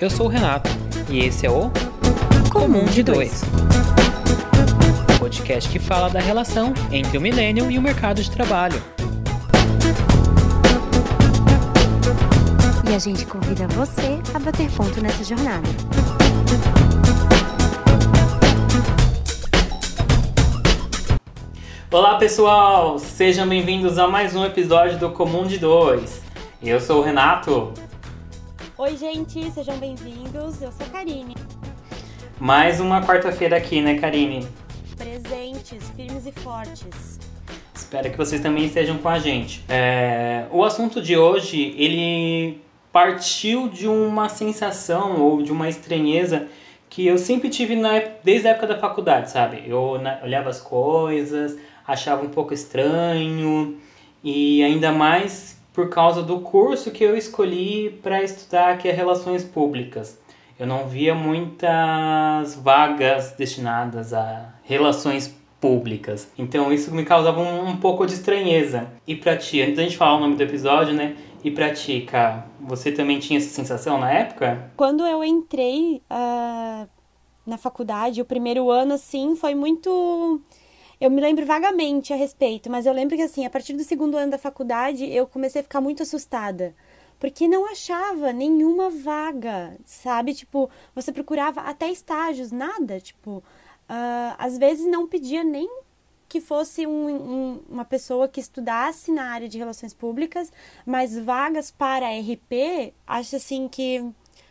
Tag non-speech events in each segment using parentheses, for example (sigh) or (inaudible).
Eu sou o Renato e esse é o Comum de Dois. Podcast que fala da relação entre o milênio e o mercado de trabalho. E a gente convida você a bater ponto nessa jornada. Olá pessoal, sejam bem-vindos a mais um episódio do Comum de Dois. Eu sou o Renato. Oi, gente, sejam bem-vindos. Eu sou a Karine. Mais uma quarta-feira aqui, né, Karine? Presentes, firmes e fortes. Espero que vocês também estejam com a gente. É, o assunto de hoje, ele partiu de uma sensação ou de uma estranheza que eu sempre tive na, desde a época da faculdade, sabe? Eu olhava as coisas, achava um pouco estranho e ainda mais por causa do curso que eu escolhi para estudar, que é Relações Públicas. Eu não via muitas vagas destinadas a relações públicas. Então isso me causava um, um pouco de estranheza. E para ti, antes da gente falar o nome do episódio, né? E pra ti, Ká, você também tinha essa sensação na época? Quando eu entrei uh, na faculdade, o primeiro ano, assim, foi muito. Eu me lembro vagamente a respeito, mas eu lembro que, assim, a partir do segundo ano da faculdade, eu comecei a ficar muito assustada. Porque não achava nenhuma vaga, sabe? Tipo, você procurava até estágios, nada. Tipo, uh, às vezes não pedia nem que fosse um, um, uma pessoa que estudasse na área de relações públicas, mas vagas para RP, acho assim que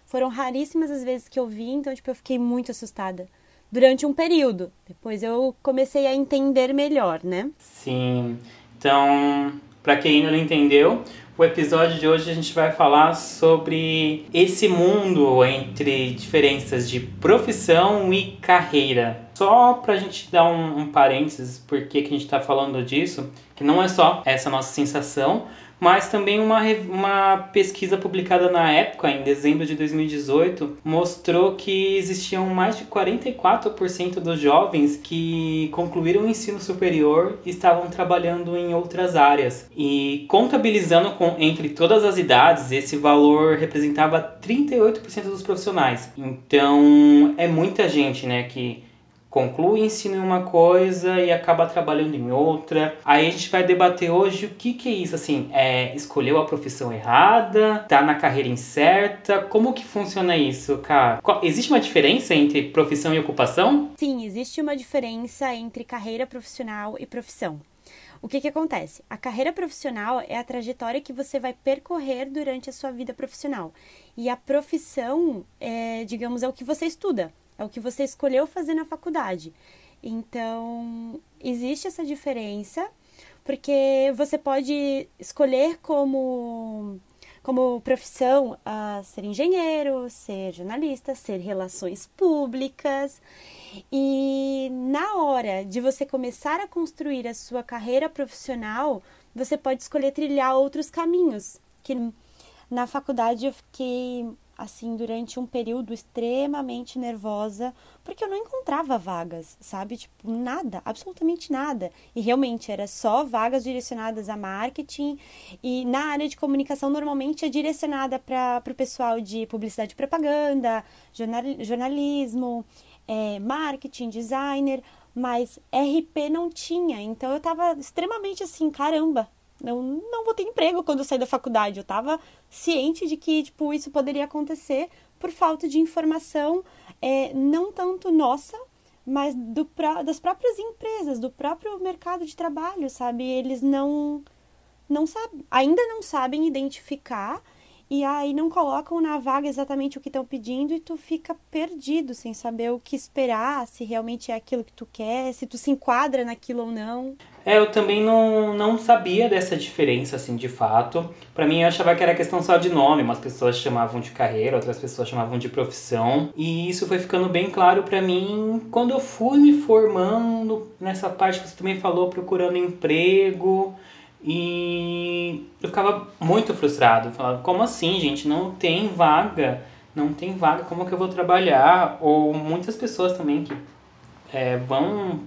foram raríssimas as vezes que eu vi, então tipo, eu fiquei muito assustada durante um período. Depois eu comecei a entender melhor, né? Sim. Então, para quem ainda não entendeu, o episódio de hoje a gente vai falar sobre esse mundo entre diferenças de profissão e carreira. Só para a gente dar um, um parênteses, por que a gente está falando disso, que não é só essa nossa sensação, mas também uma, uma pesquisa publicada na época, em dezembro de 2018, mostrou que existiam mais de 44% dos jovens que concluíram o ensino superior e estavam trabalhando em outras áreas. E contabilizando com, entre todas as idades, esse valor representava 38% dos profissionais. Então é muita gente né, que conclui ensino em uma coisa e acaba trabalhando em outra. Aí a gente vai debater hoje o que, que é isso, assim, é, escolheu a profissão errada, tá na carreira incerta, como que funciona isso, cara? Existe uma diferença entre profissão e ocupação? Sim, existe uma diferença entre carreira profissional e profissão. O que, que acontece? A carreira profissional é a trajetória que você vai percorrer durante a sua vida profissional. E a profissão, é, digamos, é o que você estuda. É o que você escolheu fazer na faculdade. Então, existe essa diferença, porque você pode escolher como, como profissão uh, ser engenheiro, ser jornalista, ser relações públicas. E na hora de você começar a construir a sua carreira profissional, você pode escolher trilhar outros caminhos. Que na faculdade eu fiquei assim, durante um período extremamente nervosa, porque eu não encontrava vagas, sabe? Tipo, nada, absolutamente nada. E realmente era só vagas direcionadas a marketing e na área de comunicação normalmente é direcionada para o pessoal de publicidade e propaganda, jornal, jornalismo, é, marketing, designer, mas RP não tinha. Então eu tava extremamente assim, caramba, não, não vou ter emprego quando eu sair da faculdade. Eu estava ciente de que tipo, isso poderia acontecer por falta de informação, é, não tanto nossa, mas do, das próprias empresas, do próprio mercado de trabalho, sabe? Eles não, não sabem, ainda não sabem identificar e aí não colocam na vaga exatamente o que estão pedindo e tu fica perdido sem saber o que esperar, se realmente é aquilo que tu quer, se tu se enquadra naquilo ou não. É, eu também não, não sabia dessa diferença, assim, de fato. Para mim, eu achava que era questão só de nome. Umas pessoas chamavam de carreira, outras pessoas chamavam de profissão. E isso foi ficando bem claro para mim quando eu fui me formando nessa parte que você também falou, procurando emprego. E eu ficava muito frustrado. Falava, como assim, gente? Não tem vaga. Não tem vaga, como que eu vou trabalhar? Ou muitas pessoas também que é, vão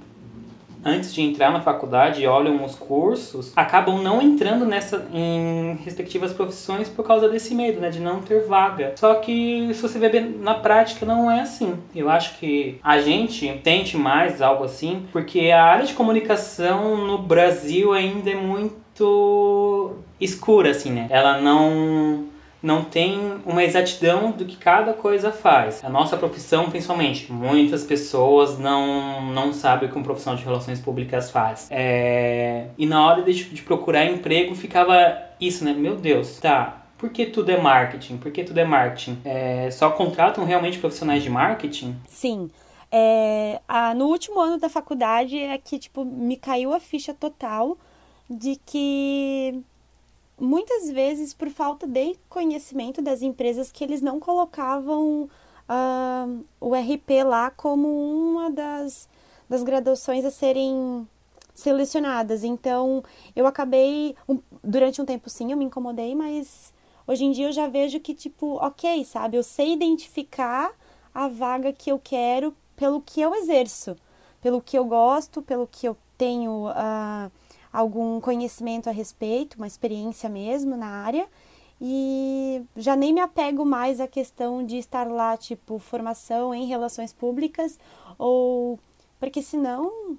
antes de entrar na faculdade olham os cursos, acabam não entrando nessa em respectivas profissões por causa desse medo, né, de não ter vaga. Só que se você ver na prática não é assim. Eu acho que a gente tente mais algo assim, porque a área de comunicação no Brasil ainda é muito escura assim, né? Ela não não tem uma exatidão do que cada coisa faz. A nossa profissão, principalmente, muitas pessoas não, não sabem o que um profissional de relações públicas faz. É... E na hora de, de procurar emprego ficava isso, né? Meu Deus, tá, por que tudo é marketing? Por que tudo é marketing? É, só contratam realmente profissionais de marketing? Sim. É, a, no último ano da faculdade é que, tipo, me caiu a ficha total de que muitas vezes por falta de conhecimento das empresas que eles não colocavam uh, o RP lá como uma das, das graduações a serem selecionadas. Então, eu acabei, um, durante um tempo sim, eu me incomodei, mas hoje em dia eu já vejo que, tipo, ok, sabe, eu sei identificar a vaga que eu quero pelo que eu exerço, pelo que eu gosto, pelo que eu tenho. Uh, algum conhecimento a respeito, uma experiência mesmo na área. E já nem me apego mais à questão de estar lá, tipo, formação em relações públicas, ou. Porque senão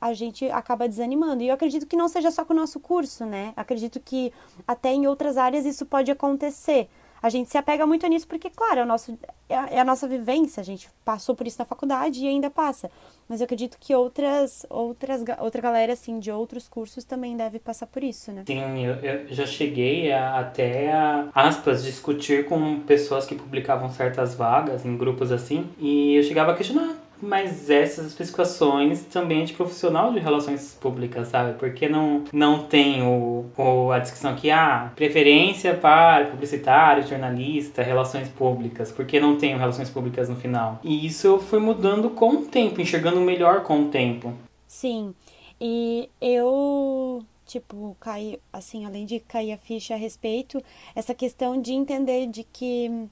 a gente acaba desanimando. E eu acredito que não seja só com o nosso curso, né? Acredito que até em outras áreas isso pode acontecer a gente se apega muito nisso porque, claro, é, nosso, é, é, a nossa vivência, a gente passou por isso na faculdade e ainda passa. Mas eu acredito que outras, outras, outra galera, assim, de outros cursos também deve passar por isso, né? Sim, eu, eu já cheguei a, até a, aspas, discutir com pessoas que publicavam certas vagas em grupos assim, e eu chegava a questionar mas essas especificações também é de profissional de relações públicas, sabe? Porque não, não tem o, o, a descrição aqui, ah, preferência para publicitário, jornalista, relações públicas, porque não tem relações públicas no final. E isso eu fui mudando com o tempo, enxergando melhor com o tempo. Sim, e eu tipo, cair, assim, além de cair a ficha a respeito, essa questão de entender de que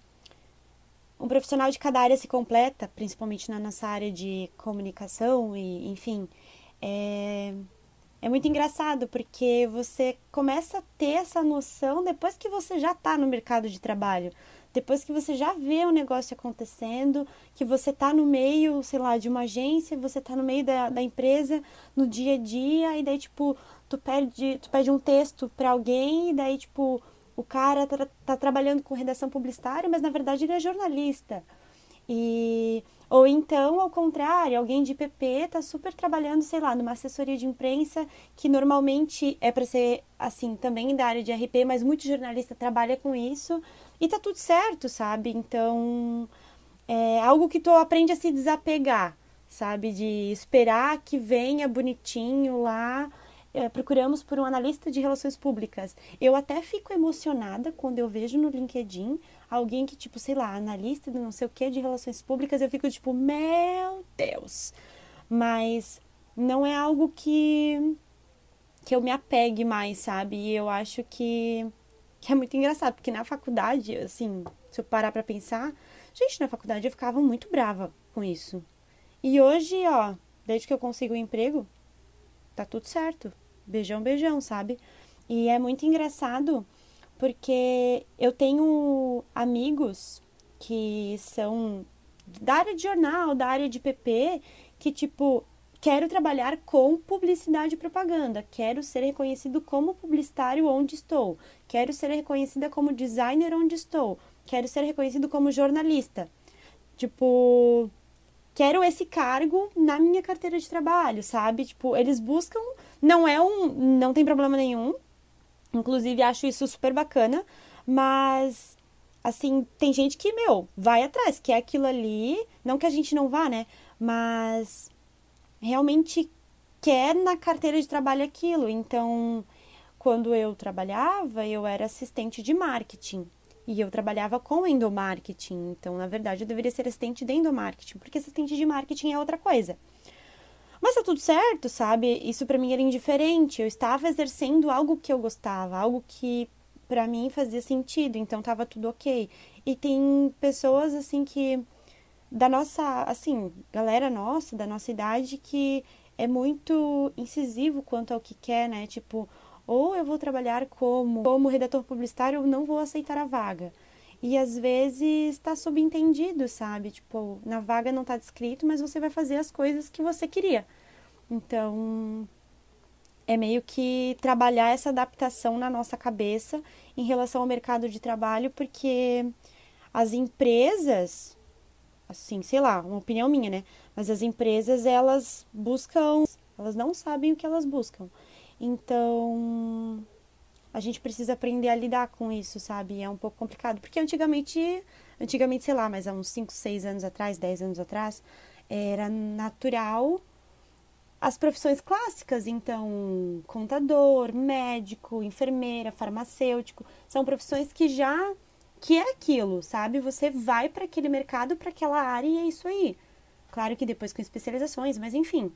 um profissional de cada área se completa, principalmente na nossa área de comunicação e, enfim, é, é muito engraçado porque você começa a ter essa noção depois que você já está no mercado de trabalho, depois que você já vê o negócio acontecendo, que você está no meio, sei lá, de uma agência, você está no meio da, da empresa, no dia a dia, e daí, tipo, tu pede, tu pede um texto para alguém, e daí, tipo, o cara tá, tá, trabalhando com redação publicitária, mas na verdade ele é jornalista. E ou então, ao contrário, alguém de PP tá super trabalhando, sei lá, numa assessoria de imprensa que normalmente é para ser assim, também da área de RP, mas muito jornalista trabalha com isso e tá tudo certo, sabe? Então, é algo que tu aprende a se desapegar, sabe? De esperar que venha bonitinho lá procuramos por um analista de relações públicas. Eu até fico emocionada quando eu vejo no LinkedIn alguém que, tipo, sei lá, analista de não sei o que de relações públicas, eu fico tipo, meu Deus. Mas não é algo que que eu me apegue mais, sabe? E eu acho que, que é muito engraçado, porque na faculdade, assim, se eu parar pra pensar, gente, na faculdade eu ficava muito brava com isso. E hoje, ó, desde que eu consigo um emprego, tá tudo certo beijão, beijão, sabe? E é muito engraçado porque eu tenho amigos que são da área de jornal, da área de PP, que tipo, quero trabalhar com publicidade e propaganda, quero ser reconhecido como publicitário onde estou, quero ser reconhecida como designer onde estou, quero ser reconhecido como jornalista. Tipo, quero esse cargo na minha carteira de trabalho, sabe? Tipo, eles buscam não é um. Não tem problema nenhum. Inclusive, acho isso super bacana. Mas, assim, tem gente que, meu, vai atrás, quer aquilo ali. Não que a gente não vá, né? Mas realmente quer na carteira de trabalho aquilo. Então, quando eu trabalhava, eu era assistente de marketing. E eu trabalhava com endomarketing. Então, na verdade, eu deveria ser assistente de endomarketing, porque assistente de marketing é outra coisa. Mas tá tudo certo, sabe? Isso para mim era indiferente. Eu estava exercendo algo que eu gostava, algo que para mim fazia sentido, então tava tudo ok. E tem pessoas assim que da nossa, assim, galera nossa, da nossa idade que é muito incisivo quanto ao que quer, né? Tipo, ou eu vou trabalhar como, como redator publicitário ou não vou aceitar a vaga. E às vezes está subentendido, sabe? Tipo, na vaga não está descrito, mas você vai fazer as coisas que você queria. Então, é meio que trabalhar essa adaptação na nossa cabeça em relação ao mercado de trabalho, porque as empresas, assim, sei lá, uma opinião minha, né? Mas as empresas, elas buscam, elas não sabem o que elas buscam. Então, a gente precisa aprender a lidar com isso, sabe? É um pouco complicado, porque antigamente, antigamente, sei lá, mas há uns 5, 6 anos atrás, 10 anos atrás, era natural as profissões clássicas, então, contador, médico, enfermeira, farmacêutico, são profissões que já que é aquilo, sabe? Você vai para aquele mercado, para aquela área e é isso aí. Claro que depois com especializações, mas enfim.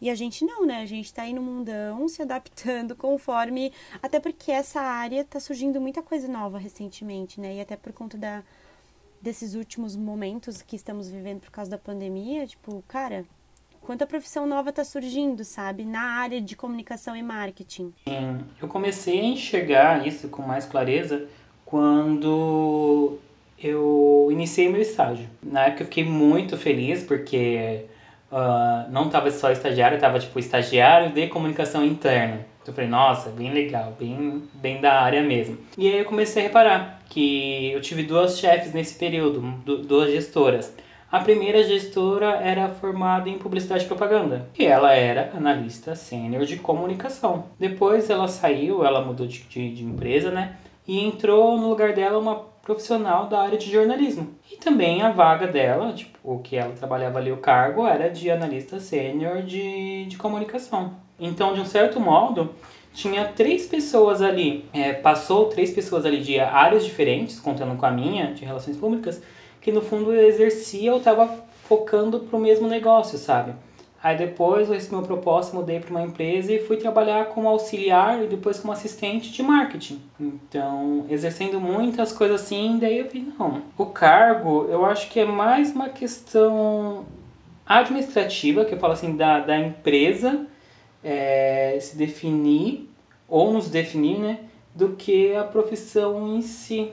E a gente não, né? A gente tá aí no mundão, se adaptando conforme. Até porque essa área tá surgindo muita coisa nova recentemente, né? E até por conta da, desses últimos momentos que estamos vivendo por causa da pandemia, tipo, cara, quanta profissão nova está surgindo, sabe, na área de comunicação e marketing. Sim, eu comecei a enxergar isso com mais clareza quando eu iniciei meu estágio. Na época eu fiquei muito feliz porque uh, não estava só estagiário, estava tipo estagiário de comunicação interna. Eu falei, nossa, bem legal, bem, bem da área mesmo. E aí eu comecei a reparar que eu tive duas chefes nesse período, duas gestoras. A primeira gestora era formada em publicidade e propaganda e ela era analista sênior de comunicação. Depois ela saiu, ela mudou de, de, de empresa, né? E entrou no lugar dela uma profissional da área de jornalismo. E também a vaga dela, tipo, o que ela trabalhava ali, o cargo, era de analista sênior de, de comunicação. Então, de um certo modo, tinha três pessoas ali, é, passou três pessoas ali de áreas diferentes, contando com a minha, de relações públicas, que no fundo exercia ou estava focando para o mesmo negócio, sabe? Aí depois eu recebi uma proposta, mudei para uma empresa e fui trabalhar como auxiliar e depois como assistente de marketing. Então, exercendo muitas coisas assim, daí eu vi, não. O cargo, eu acho que é mais uma questão administrativa, que eu falo assim, da, da empresa é, se definir ou nos definir, né? Do que a profissão em si.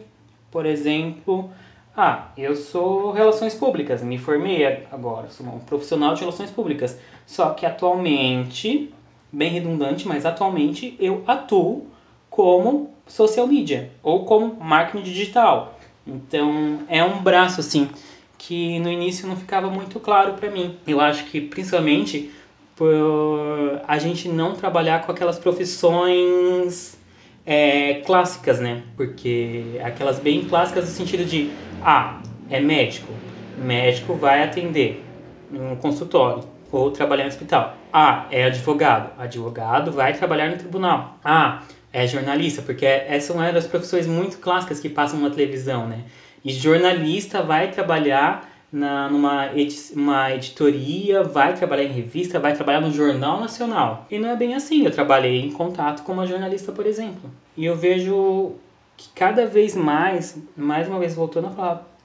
Por exemplo, ah, eu sou relações públicas, me formei agora, sou um profissional de relações públicas. Só que atualmente, bem redundante, mas atualmente eu atuo como social media ou como marketing digital. Então é um braço assim que no início não ficava muito claro para mim. Eu acho que principalmente por a gente não trabalhar com aquelas profissões é, clássicas, né? Porque aquelas bem clássicas no sentido de, ah, é médico, médico vai atender um consultório ou trabalhar no hospital. Ah, é advogado, advogado vai trabalhar no tribunal. Ah, é jornalista, porque essa é uma das profissões muito clássicas que passam na televisão, né? E jornalista vai trabalhar na, numa uma editoria, vai trabalhar em revista, vai trabalhar no Jornal Nacional. E não é bem assim. Eu trabalhei em contato com uma jornalista, por exemplo. E eu vejo que cada vez mais, mais uma vez voltando a falar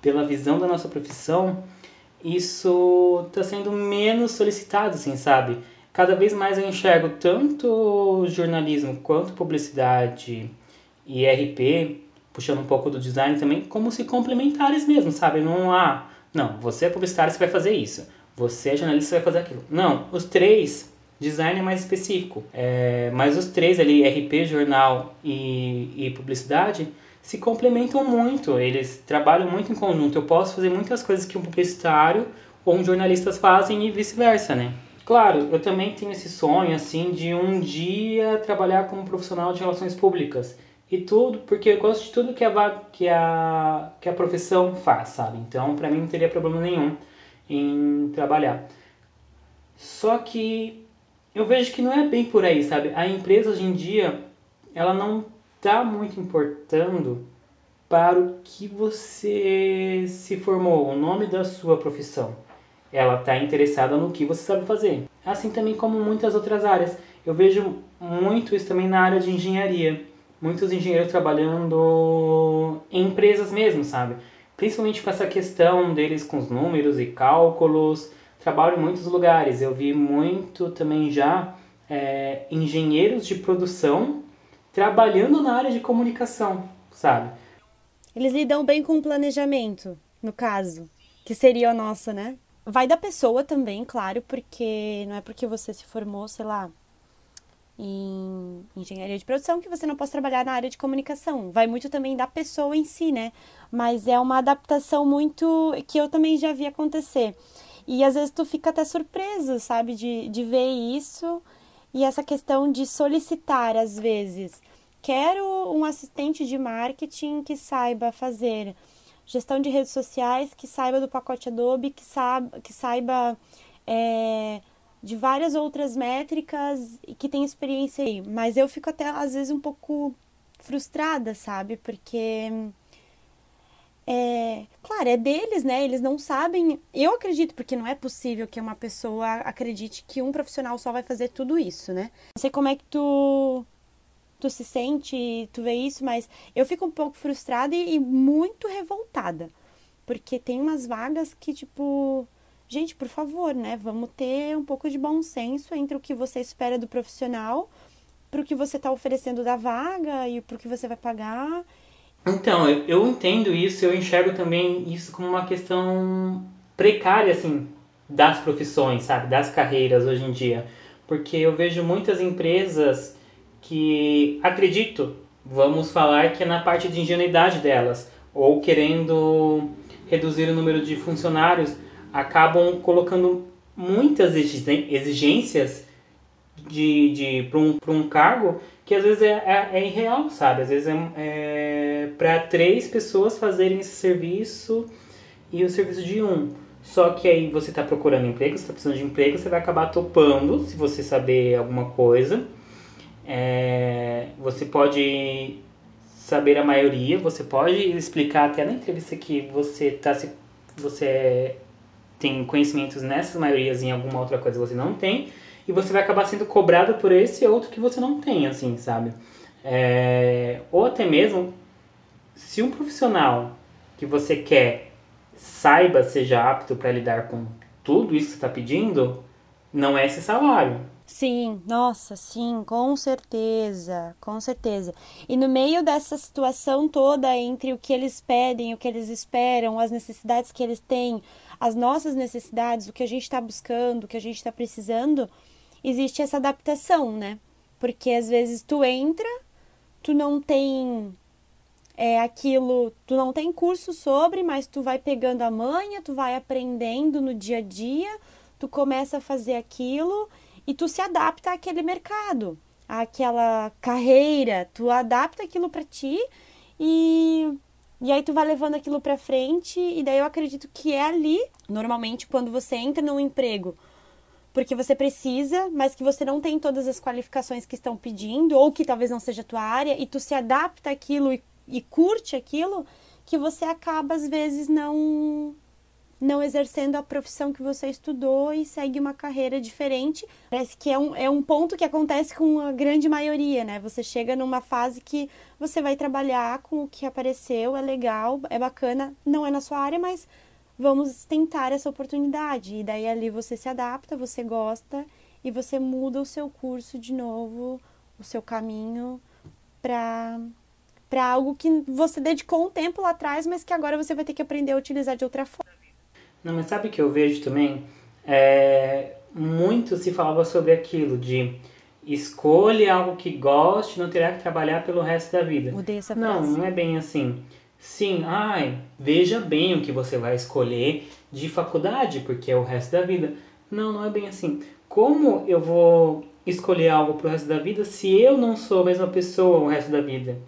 pela visão da nossa profissão, isso está sendo menos solicitado, assim, sabe? Cada vez mais eu enxergo tanto jornalismo quanto publicidade e RP puxando um pouco do design também, como se complementares mesmo, sabe? Não há, não, você é publicitário, você vai fazer isso. Você é jornalista, você vai fazer aquilo. Não, os três, design é mais específico. É, mas os três ali, RP, jornal e, e publicidade, se complementam muito. Eles trabalham muito em conjunto. Eu posso fazer muitas coisas que um publicitário ou um jornalista fazem e vice-versa, né? Claro, eu também tenho esse sonho, assim, de um dia trabalhar como profissional de relações públicas e tudo, porque eu gosto de tudo que a, que a, que a profissão faz, sabe? Então, para mim não teria problema nenhum em trabalhar. Só que eu vejo que não é bem por aí, sabe? A empresa hoje em dia, ela não tá muito importando para o que você se formou, o nome da sua profissão. Ela está interessada no que você sabe fazer. Assim também como muitas outras áreas. Eu vejo muito isso também na área de engenharia muitos engenheiros trabalhando em empresas mesmo, sabe? Principalmente com essa questão deles com os números e cálculos, trabalho em muitos lugares. Eu vi muito também já é, engenheiros de produção trabalhando na área de comunicação, sabe? Eles lidam bem com o planejamento, no caso, que seria a nossa, né? Vai da pessoa também, claro, porque não é porque você se formou, sei lá, em engenharia de produção que você não possa trabalhar na área de comunicação. Vai muito também da pessoa em si, né? Mas é uma adaptação muito que eu também já vi acontecer. E às vezes tu fica até surpreso, sabe, de, de ver isso e essa questão de solicitar, às vezes. Quero um assistente de marketing que saiba fazer gestão de redes sociais, que saiba do pacote Adobe, que, saiba, que saiba é, de várias outras métricas e que tem experiência aí. Mas eu fico até às vezes um pouco frustrada, sabe? Porque é, claro, é deles, né? Eles não sabem. Eu acredito, porque não é possível que uma pessoa acredite que um profissional só vai fazer tudo isso, né? Não sei como é que tu tu se sente, tu vê isso, mas eu fico um pouco frustrada e, e muito revoltada. Porque tem umas vagas que, tipo, gente, por favor, né? Vamos ter um pouco de bom senso entre o que você espera do profissional, para o que você está oferecendo da vaga e para o que você vai pagar. Então, eu, eu entendo isso, eu enxergo também isso como uma questão precária, assim, das profissões, sabe? Das carreiras hoje em dia. Porque eu vejo muitas empresas que acredito, vamos falar que é na parte de ingenuidade delas, ou querendo reduzir o número de funcionários, acabam colocando muitas exigências de, de para um, um cargo que às vezes é, é, é, irreal, sabe? Às vezes é, é para três pessoas fazerem esse serviço e o serviço de um. Só que aí você está procurando emprego, você está precisando de emprego, você vai acabar topando, se você saber alguma coisa. É, você pode saber a maioria, você pode explicar até na entrevista que você tá se você tem conhecimentos nessas maiorias em alguma outra coisa você não tem e você vai acabar sendo cobrado por esse outro que você não tem, assim, sabe? É, ou até mesmo se um profissional que você quer saiba, seja apto para lidar com tudo isso que está pedindo, não é esse salário. Sim, nossa, sim, com certeza, com certeza. E no meio dessa situação toda entre o que eles pedem, o que eles esperam, as necessidades que eles têm, as nossas necessidades, o que a gente está buscando, o que a gente está precisando, existe essa adaptação, né? Porque às vezes tu entra, tu não tem é aquilo, tu não tem curso sobre, mas tu vai pegando a manha, tu vai aprendendo no dia a dia, tu começa a fazer aquilo e tu se adapta àquele mercado, àquela carreira, tu adapta aquilo para ti e e aí tu vai levando aquilo para frente e daí eu acredito que é ali, normalmente quando você entra num emprego, porque você precisa, mas que você não tem todas as qualificações que estão pedindo, ou que talvez não seja a tua área, e tu se adapta àquilo e, e curte aquilo, que você acaba, às vezes, não não exercendo a profissão que você estudou e segue uma carreira diferente. Parece que é um, é um ponto que acontece com a grande maioria, né? Você chega numa fase que você vai trabalhar com o que apareceu, é legal, é bacana, não é na sua área, mas vamos tentar essa oportunidade. E daí ali você se adapta, você gosta e você muda o seu curso de novo, o seu caminho para para algo que você dedicou um tempo lá atrás, mas que agora você vai ter que aprender a utilizar de outra forma. Não, mas sabe o que eu vejo também? É, muito se falava sobre aquilo de escolha algo que goste, não terá que trabalhar pelo resto da vida. Mudei essa frase. Não, não é bem assim. Sim, ai, veja bem o que você vai escolher de faculdade, porque é o resto da vida. Não, não é bem assim. Como eu vou escolher algo pro resto da vida se eu não sou a mesma pessoa o resto da vida?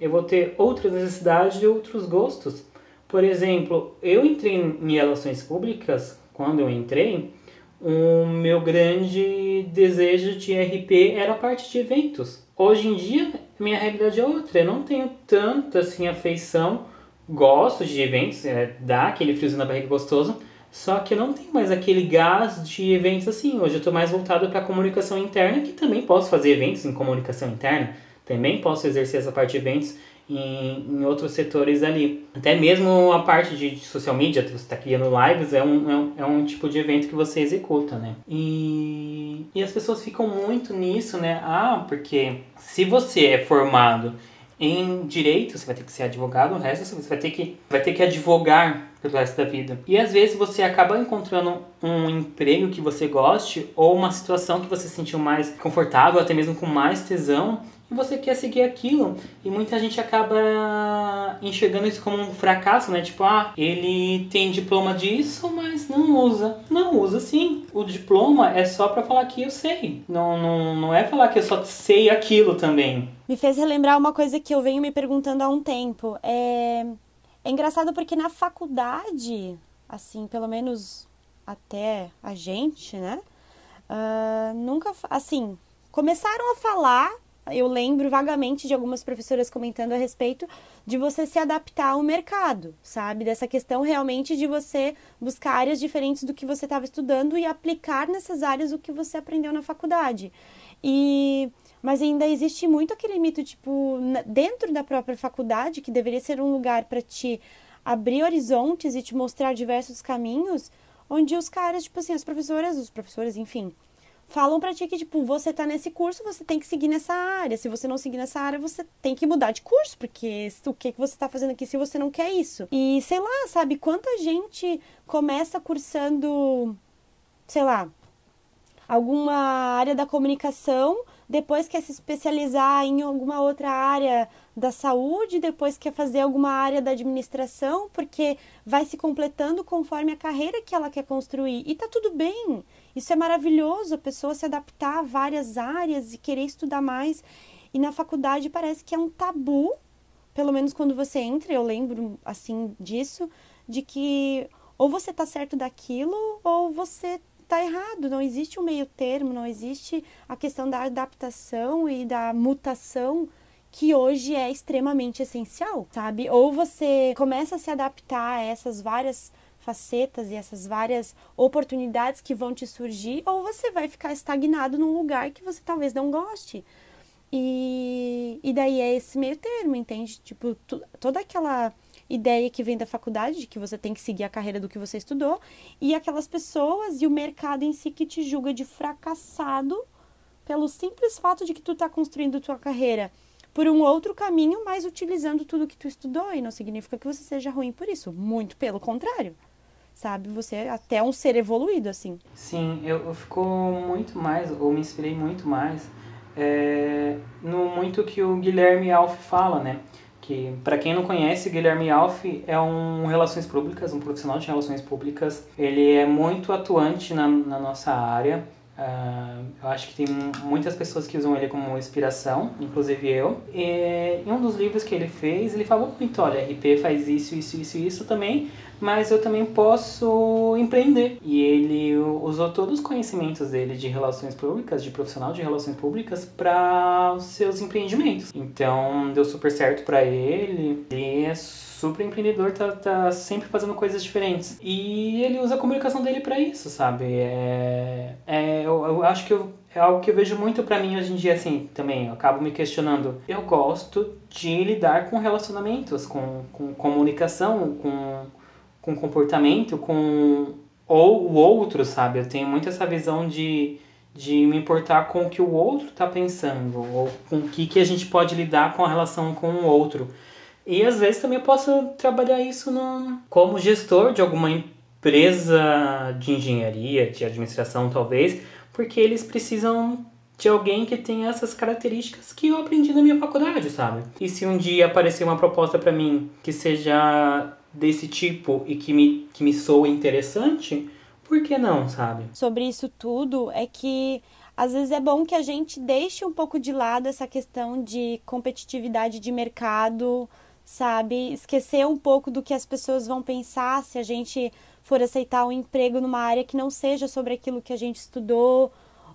Eu vou ter outras necessidades e outros gostos. Por exemplo, eu entrei em relações públicas, quando eu entrei, o meu grande desejo de RP era a parte de eventos. Hoje em dia, minha realidade é outra. Eu não tenho tanta assim afeição. Gosto de eventos, é, dá aquele friozinho na barriga gostoso, só que eu não tenho mais aquele gás de eventos assim. Hoje eu estou mais voltado para a comunicação interna, que também posso fazer eventos em comunicação interna, também posso exercer essa parte de eventos. Em, em outros setores ali. Até mesmo a parte de social media, você está criando lives, é um, é um, é, um, tipo de evento que você executa, né? E, e as pessoas ficam muito nisso, né? Ah, porque se você é formado em direito, você vai ter que ser advogado, o resto você vai ter que, vai ter que advogar pelo resto da vida. E às vezes você acaba encontrando um emprego que você goste ou uma situação que você se sentiu mais confortável, até mesmo com mais tesão, e você quer seguir aquilo. E muita gente acaba enxergando isso como um fracasso, né? Tipo, ah, ele tem diploma disso, mas não usa. Não, usa sim. O diploma é só para falar que eu sei. Não, não, não é falar que eu só sei aquilo também. Me fez relembrar uma coisa que eu venho me perguntando há um tempo. É, é engraçado porque na faculdade, assim, pelo menos até a gente, né? Uh, nunca, assim, começaram a falar eu lembro vagamente de algumas professoras comentando a respeito de você se adaptar ao mercado, sabe? Dessa questão realmente de você buscar áreas diferentes do que você estava estudando e aplicar nessas áreas o que você aprendeu na faculdade. E mas ainda existe muito aquele mito tipo dentro da própria faculdade que deveria ser um lugar para te abrir horizontes e te mostrar diversos caminhos, onde os caras, tipo assim, as professoras, os professores, enfim, falam para ti que, tipo, você tá nesse curso, você tem que seguir nessa área. Se você não seguir nessa área, você tem que mudar de curso, porque o que, que você tá fazendo aqui se você não quer isso? E sei lá, sabe, quanta gente começa cursando, sei lá, alguma área da comunicação, depois quer se especializar em alguma outra área da saúde, depois quer fazer alguma área da administração, porque vai se completando conforme a carreira que ela quer construir. E tá tudo bem. Isso é maravilhoso, a pessoa se adaptar a várias áreas e querer estudar mais. E na faculdade parece que é um tabu, pelo menos quando você entra, eu lembro assim disso, de que ou você tá certo daquilo ou você tá errado. Não existe um meio termo, não existe a questão da adaptação e da mutação que hoje é extremamente essencial, sabe? Ou você começa a se adaptar a essas várias facetas e essas várias oportunidades que vão te surgir, ou você vai ficar estagnado num lugar que você talvez não goste. E, e daí é esse meio termo, entende? Tipo, tu, toda aquela ideia que vem da faculdade, de que você tem que seguir a carreira do que você estudou, e aquelas pessoas e o mercado em si que te julga de fracassado pelo simples fato de que tu está construindo tua carreira por um outro caminho, mas utilizando tudo que tu estudou, e não significa que você seja ruim por isso, muito pelo contrário sabe? Você é até um ser evoluído, assim. Sim, eu, eu fico muito mais, ou me inspirei muito mais, é, no muito que o Guilherme Alf fala, né? Que, para quem não conhece, Guilherme Alf é um relações públicas, um profissional de relações públicas. Ele é muito atuante na, na nossa área. Uh, eu acho que tem muitas pessoas que usam ele como inspiração, inclusive eu. E, em um dos livros que ele fez, ele falou muito: olha, RP faz isso, isso, isso, isso também, mas eu também posso empreender. E ele usou todos os conhecimentos dele de relações públicas, de profissional de relações públicas, para os seus empreendimentos. Então deu super certo para ele. Ele é empreendedor, tá, tá sempre fazendo coisas diferentes. E ele usa a comunicação dele para isso, sabe? É, é, eu, eu acho que eu, é algo que eu vejo muito para mim hoje em dia, assim, também. Eu acabo me questionando. Eu gosto de lidar com relacionamentos, com, com comunicação, com, com comportamento, com ou o outro, sabe? Eu tenho muito essa visão de, de me importar com o que o outro está pensando, ou com o que, que a gente pode lidar com a relação com o outro. E às vezes também eu posso trabalhar isso no, como gestor de alguma empresa de engenharia, de administração talvez, porque eles precisam de alguém que tenha essas características que eu aprendi na minha faculdade, sabe? E se um dia aparecer uma proposta para mim que seja desse tipo e que me, que me soa interessante, por que não, sabe? Sobre isso tudo é que às vezes é bom que a gente deixe um pouco de lado essa questão de competitividade de mercado, sabe? Esquecer um pouco do que as pessoas vão pensar se a gente for aceitar um emprego numa área que não seja sobre aquilo que a gente estudou,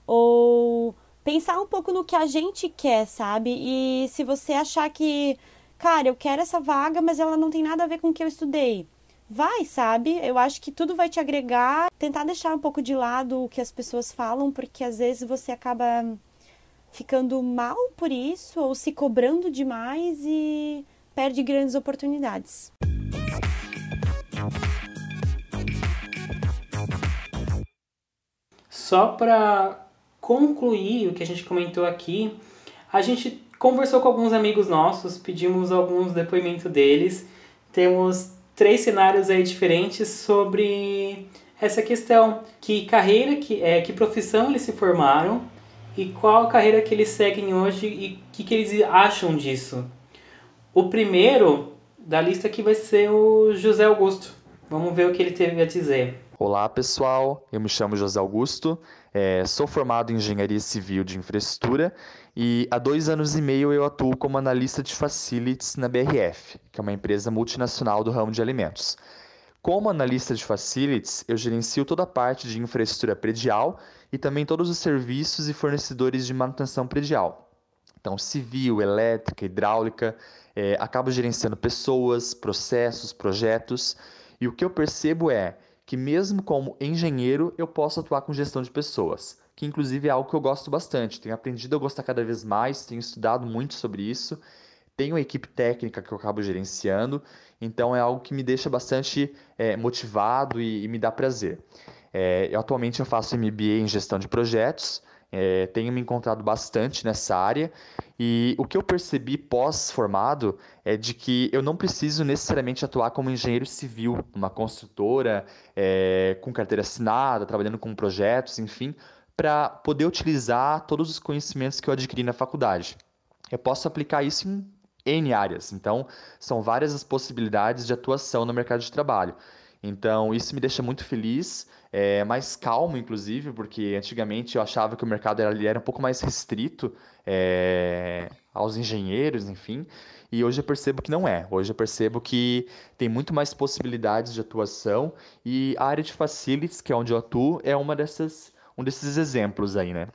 ou pensar um pouco no que a gente quer, sabe? E se você achar que, cara, eu quero essa vaga, mas ela não tem nada a ver com o que eu estudei. Vai, sabe? Eu acho que tudo vai te agregar. Tentar deixar um pouco de lado o que as pessoas falam, porque às vezes você acaba ficando mal por isso ou se cobrando demais e perde grandes oportunidades. Só para concluir o que a gente comentou aqui, a gente conversou com alguns amigos nossos, pedimos alguns depoimentos deles. Temos três cenários aí diferentes sobre essa questão, que carreira, que, é, que profissão eles se formaram e qual carreira que eles seguem hoje e o que, que eles acham disso. O primeiro da lista aqui vai ser o José Augusto. Vamos ver o que ele teve a dizer. Olá pessoal, eu me chamo José Augusto, é, sou formado em Engenharia Civil de Infraestrutura e há dois anos e meio eu atuo como analista de facilities na BRF, que é uma empresa multinacional do ramo de alimentos. Como analista de facilities, eu gerencio toda a parte de infraestrutura predial e também todos os serviços e fornecedores de manutenção predial. Então, civil, elétrica, hidráulica, é, acabo gerenciando pessoas, processos, projetos. E o que eu percebo é que, mesmo como engenheiro, eu posso atuar com gestão de pessoas, que inclusive é algo que eu gosto bastante. Tenho aprendido a gostar cada vez mais, tenho estudado muito sobre isso. Tenho uma equipe técnica que eu acabo gerenciando, então é algo que me deixa bastante é, motivado e, e, me dá prazer. É, eu, atualmente eu faço MBA em gestão de projetos, é, tenho me encontrado bastante nessa área e o que eu percebi pós-formado é de que eu não preciso necessariamente atuar como engenheiro civil, numa construtora, é, com carteira assinada, trabalhando com projetos, enfim, para poder utilizar todos os conhecimentos que eu adquiri na faculdade. Eu posso aplicar isso em N áreas, então são várias as possibilidades de atuação no mercado de trabalho. Então, isso me deixa muito feliz, é, mais calmo, inclusive, porque antigamente eu achava que o mercado era, era um pouco mais restrito é, aos engenheiros, enfim, e hoje eu percebo que não é. Hoje eu percebo que tem muito mais possibilidades de atuação e a área de facilities, que é onde eu atuo, é uma dessas, um desses exemplos aí, né?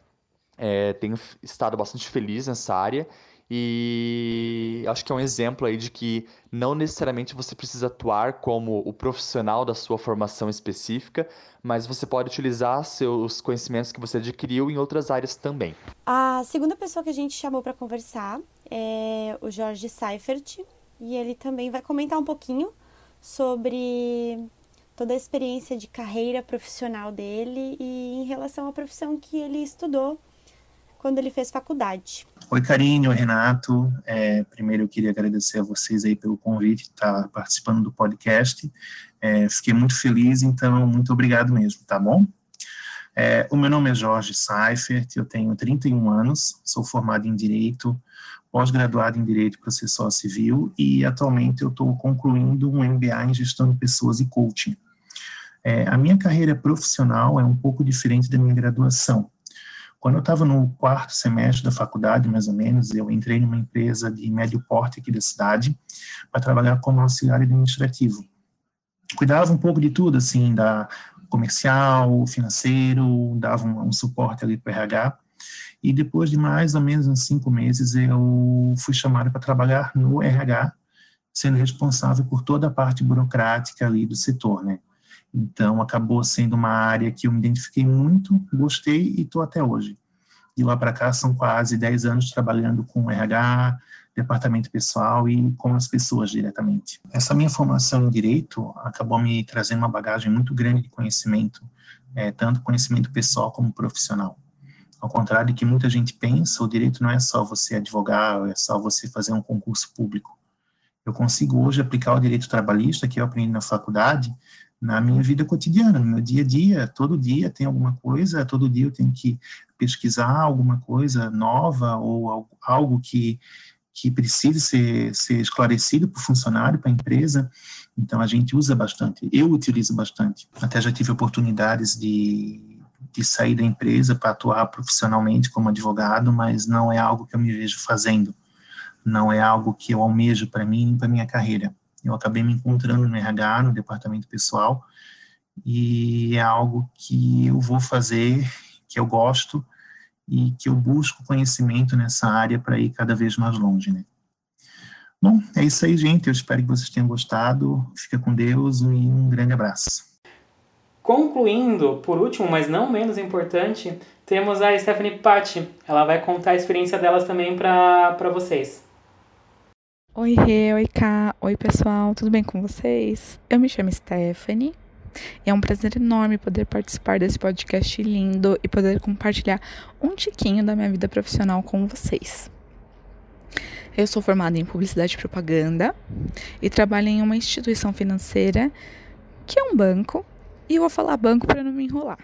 É, tenho estado bastante feliz nessa área e acho que é um exemplo aí de que não necessariamente você precisa atuar como o profissional da sua formação específica, mas você pode utilizar seus conhecimentos que você adquiriu em outras áreas também. A segunda pessoa que a gente chamou para conversar é o Jorge Seifert, e ele também vai comentar um pouquinho sobre toda a experiência de carreira profissional dele e em relação à profissão que ele estudou quando ele fez faculdade. Oi, Karine, oi, Renato. É, primeiro eu queria agradecer a vocês aí pelo convite, estar participando do podcast. É, fiquei muito feliz, então muito obrigado mesmo, tá bom? É, o meu nome é Jorge Seifert, eu tenho 31 anos, sou formado em Direito, pós-graduado em Direito Processual Civil e atualmente eu estou concluindo um MBA em Gestão de Pessoas e Coaching. É, a minha carreira profissional é um pouco diferente da minha graduação. Quando eu estava no quarto semestre da faculdade, mais ou menos, eu entrei numa empresa de médio porte aqui da cidade para trabalhar como auxiliar administrativo. Cuidava um pouco de tudo, assim, da comercial, financeiro, dava um, um suporte ali para o RH. E depois de mais ou menos uns cinco meses, eu fui chamado para trabalhar no RH, sendo responsável por toda a parte burocrática ali do setor, né? Então, acabou sendo uma área que eu me identifiquei muito, gostei e estou até hoje. De lá para cá, são quase 10 anos trabalhando com RH, departamento pessoal e com as pessoas diretamente. Essa minha formação em direito acabou me trazendo uma bagagem muito grande de conhecimento, é, tanto conhecimento pessoal como profissional. Ao contrário do que muita gente pensa, o direito não é só você advogar, é só você fazer um concurso público. Eu consigo hoje aplicar o direito trabalhista que eu aprendi na faculdade na minha vida cotidiana, no meu dia a dia, todo dia tem alguma coisa, todo dia eu tenho que pesquisar alguma coisa nova ou algo que, que precise ser, ser esclarecido para o funcionário, para a empresa, então a gente usa bastante, eu utilizo bastante, até já tive oportunidades de, de sair da empresa para atuar profissionalmente como advogado, mas não é algo que eu me vejo fazendo, não é algo que eu almejo para mim e para minha carreira. Eu acabei me encontrando no RH, no departamento pessoal, e é algo que eu vou fazer, que eu gosto e que eu busco conhecimento nessa área para ir cada vez mais longe, né? Bom, é isso aí, gente. Eu espero que vocês tenham gostado. Fica com Deus e um grande abraço. Concluindo, por último, mas não menos importante, temos a Stephanie Patti. Ela vai contar a experiência delas também para vocês. Oi, Rê, oi, Ká, oi, pessoal, tudo bem com vocês? Eu me chamo Stephanie e é um prazer enorme poder participar desse podcast lindo e poder compartilhar um tiquinho da minha vida profissional com vocês. Eu sou formada em Publicidade e Propaganda e trabalho em uma instituição financeira que é um banco, e vou falar banco para não me enrolar.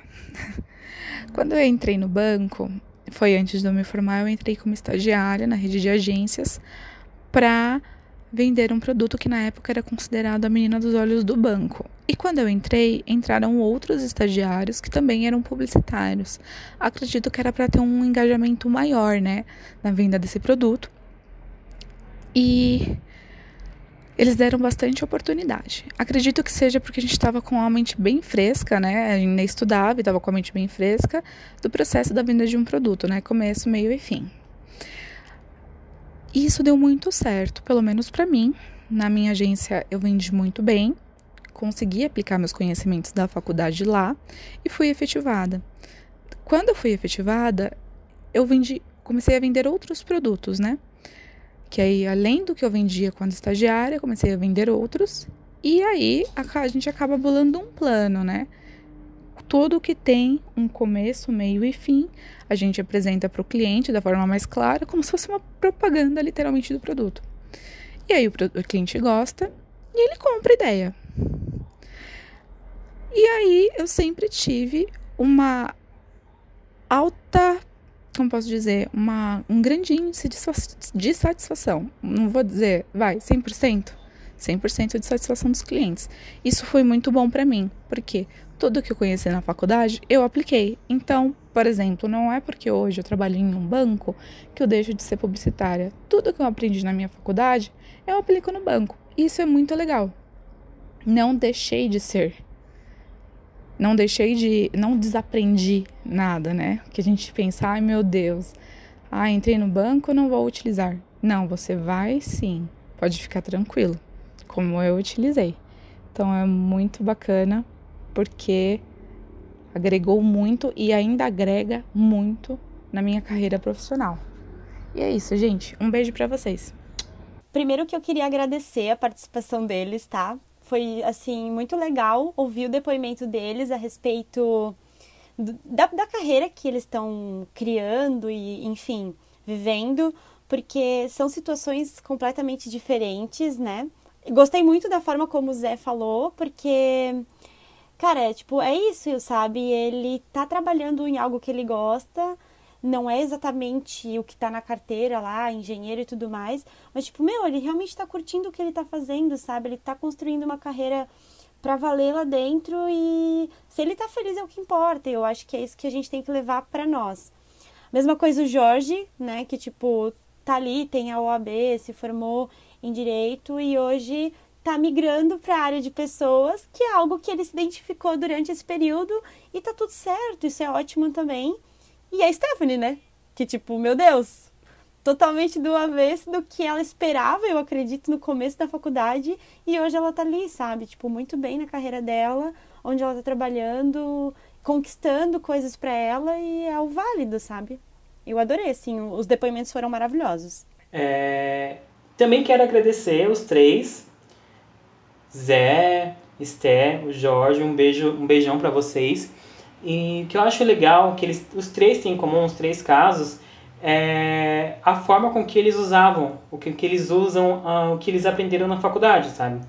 (laughs) Quando eu entrei no banco, foi antes de eu me formar, eu entrei como estagiária na rede de agências para vender um produto que na época era considerado a menina dos olhos do banco. E quando eu entrei, entraram outros estagiários que também eram publicitários. Acredito que era para ter um engajamento maior, né, na venda desse produto. E eles deram bastante oportunidade. Acredito que seja porque a gente estava com a mente bem fresca, né? Ainda estudava e estava com a mente bem fresca do processo da venda de um produto, né? Começo, meio e fim. E isso deu muito certo, pelo menos para mim. Na minha agência eu vendi muito bem, consegui aplicar meus conhecimentos da faculdade lá e fui efetivada. Quando eu fui efetivada, eu vendi, comecei a vender outros produtos, né? Que aí, além do que eu vendia quando estagiária, comecei a vender outros. E aí a, a gente acaba bolando um plano, né? Tudo que tem um começo, meio e fim, a gente apresenta para o cliente da forma mais clara, como se fosse uma propaganda literalmente do produto. E aí o, o cliente gosta e ele compra ideia. E aí eu sempre tive uma alta, como posso dizer, uma, um grande índice de satisfação. Não vou dizer, vai, 100%. 100% de satisfação dos clientes. Isso foi muito bom para mim, porque tudo que eu conheci na faculdade eu apliquei. Então, por exemplo, não é porque hoje eu trabalho em um banco que eu deixo de ser publicitária. Tudo que eu aprendi na minha faculdade eu aplico no banco. Isso é muito legal. Não deixei de ser. Não deixei de. Não desaprendi nada, né? Que a gente pensa, ai meu Deus, ah, entrei no banco, não vou utilizar. Não, você vai sim. Pode ficar tranquilo como eu utilizei. Então é muito bacana porque agregou muito e ainda agrega muito na minha carreira profissional. E é isso, gente. Um beijo para vocês. Primeiro que eu queria agradecer a participação deles, tá? Foi assim muito legal ouvir o depoimento deles a respeito da, da carreira que eles estão criando e, enfim, vivendo, porque são situações completamente diferentes, né? Gostei muito da forma como o Zé falou, porque, cara, é, tipo, é isso, sabe? Ele tá trabalhando em algo que ele gosta, não é exatamente o que tá na carteira lá, engenheiro e tudo mais, mas, tipo, meu, ele realmente tá curtindo o que ele tá fazendo, sabe? Ele tá construindo uma carreira para valer lá dentro e se ele tá feliz é o que importa. Eu acho que é isso que a gente tem que levar para nós. Mesma coisa o Jorge, né, que tipo tá ali, tem a OAB, se formou em direito e hoje está migrando para a área de pessoas, que é algo que ele se identificou durante esse período e tá tudo certo, isso é ótimo também. E a Stephanie, né? Que tipo, meu Deus, totalmente do avesso do que ela esperava, eu acredito, no começo da faculdade, e hoje ela tá ali, sabe? Tipo, muito bem na carreira dela, onde ela tá trabalhando, conquistando coisas para ela e é o válido, sabe? Eu adorei, assim, os depoimentos foram maravilhosos. É, também quero agradecer os três, Zé, Esté, o Jorge, um beijo, um beijão para vocês. E o que eu acho legal que eles, os três têm em comum, os três casos, é a forma com que eles usavam, o que, que eles usam, uh, o que eles aprenderam na faculdade, sabe?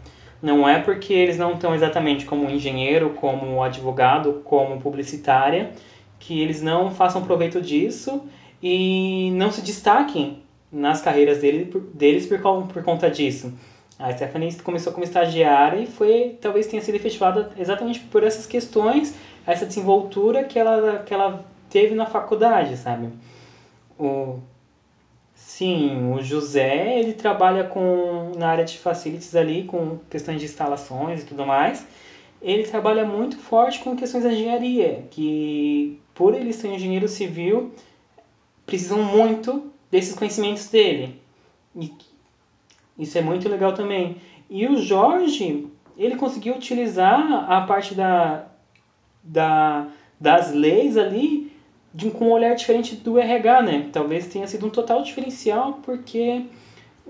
Não é porque eles não estão exatamente como engenheiro, como advogado, como publicitária, que eles não façam proveito disso e não se destaquem nas carreiras dele, deles por, por conta disso. A Stephanie começou como estagiária e foi talvez tenha sido efetivada exatamente por essas questões, essa desenvoltura que ela, que ela teve na faculdade, sabe? O, sim, o José, ele trabalha com na área de facilities ali, com questões de instalações e tudo mais. Ele trabalha muito forte com questões de engenharia, que por ele ser engenheiro civil, precisam muito desses conhecimentos dele. E isso é muito legal também. E o Jorge, ele conseguiu utilizar a parte da, da, das leis ali de, com um olhar diferente do RH, né? Talvez tenha sido um total diferencial, porque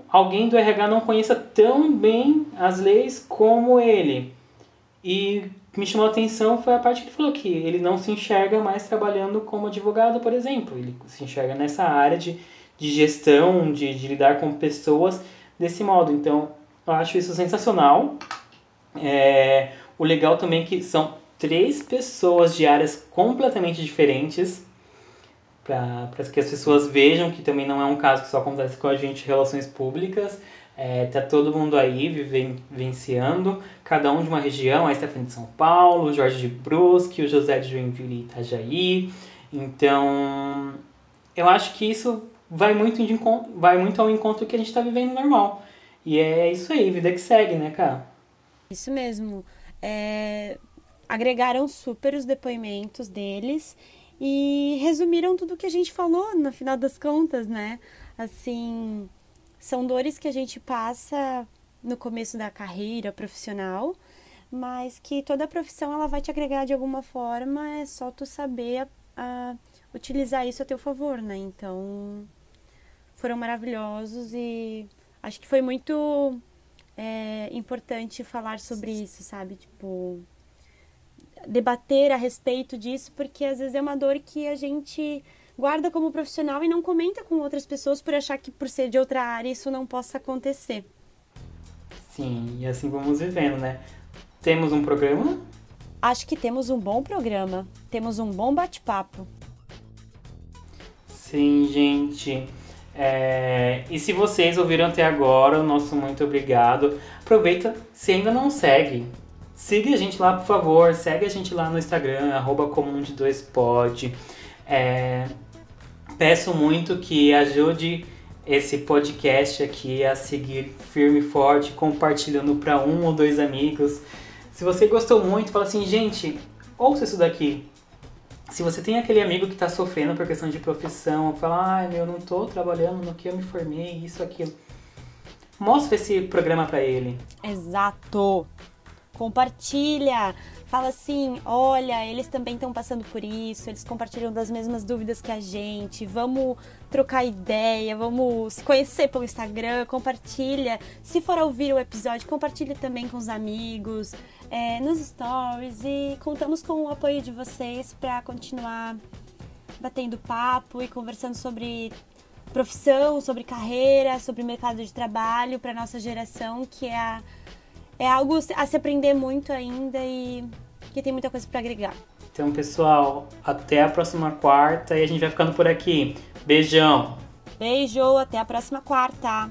alguém do RH não conheça tão bem as leis como ele. E me chamou a atenção foi a parte que ele falou que ele não se enxerga mais trabalhando como advogado, por exemplo. Ele se enxerga nessa área de, de gestão, de, de lidar com pessoas desse modo. Então, eu acho isso sensacional. É, o legal também é que são três pessoas de áreas completamente diferentes para que as pessoas vejam que também não é um caso que só acontece com a gente relações públicas. É, tá todo mundo aí vivenciando, cada um de uma região, a Stephanie de São Paulo, o Jorge de Brusque, o José de Joinville e Itajaí. Então, eu acho que isso vai muito, de, vai muito ao encontro que a gente está vivendo normal. E é isso aí, vida que segue, né, cara? Isso mesmo. É... Agregaram super os depoimentos deles e resumiram tudo que a gente falou no final das contas, né? Assim, são dores que a gente passa no começo da carreira profissional, mas que toda profissão ela vai te agregar de alguma forma, é só tu saber uh, utilizar isso a teu favor, né? Então, foram maravilhosos e acho que foi muito é, importante falar sobre isso, sabe? Tipo, debater a respeito disso, porque às vezes é uma dor que a gente guarda como profissional e não comenta com outras pessoas por achar que por ser de outra área isso não possa acontecer. Sim, e assim vamos vivendo, né? Temos um programa? Acho que temos um bom programa. Temos um bom bate-papo. Sim, gente. É... E se vocês ouviram até agora, nosso muito obrigado. Aproveita, se ainda não segue, Siga a gente lá, por favor. Segue a gente lá no Instagram, arroba comum de dois pod. É, peço muito que ajude esse podcast aqui a seguir firme e forte, compartilhando para um ou dois amigos. Se você gostou muito, fala assim, gente, ouça isso daqui. Se você tem aquele amigo que está sofrendo por questão de profissão, fala, ai, meu, não estou trabalhando no que eu me formei, isso, aquilo. Mostra esse programa para ele. Exato compartilha, fala assim: olha, eles também estão passando por isso, eles compartilham das mesmas dúvidas que a gente, vamos trocar ideia, vamos se conhecer pelo Instagram, compartilha. Se for ouvir o episódio, compartilha também com os amigos, é, nos stories e contamos com o apoio de vocês para continuar batendo papo e conversando sobre profissão, sobre carreira, sobre mercado de trabalho para nossa geração, que é a é algo a se aprender muito ainda e que tem muita coisa para agregar. Então, pessoal, até a próxima quarta e a gente vai ficando por aqui. Beijão! Beijo, até a próxima quarta!